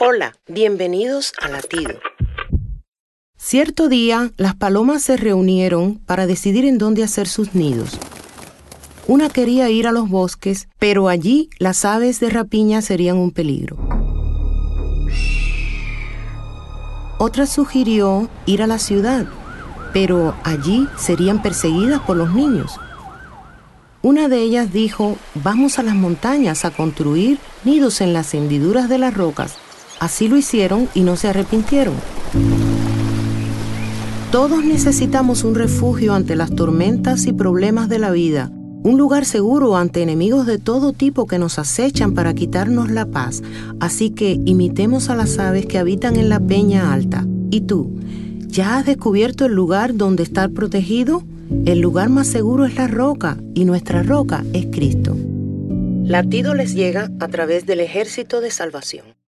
Hola, bienvenidos a Latido. Cierto día, las palomas se reunieron para decidir en dónde hacer sus nidos. Una quería ir a los bosques, pero allí las aves de rapiña serían un peligro. Otra sugirió ir a la ciudad, pero allí serían perseguidas por los niños. Una de ellas dijo, vamos a las montañas a construir nidos en las hendiduras de las rocas. Así lo hicieron y no se arrepintieron. Todos necesitamos un refugio ante las tormentas y problemas de la vida, un lugar seguro ante enemigos de todo tipo que nos acechan para quitarnos la paz. Así que imitemos a las aves que habitan en la peña alta. ¿Y tú? ¿Ya has descubierto el lugar donde estar protegido? El lugar más seguro es la roca y nuestra roca es Cristo. Latido les llega a través del ejército de salvación.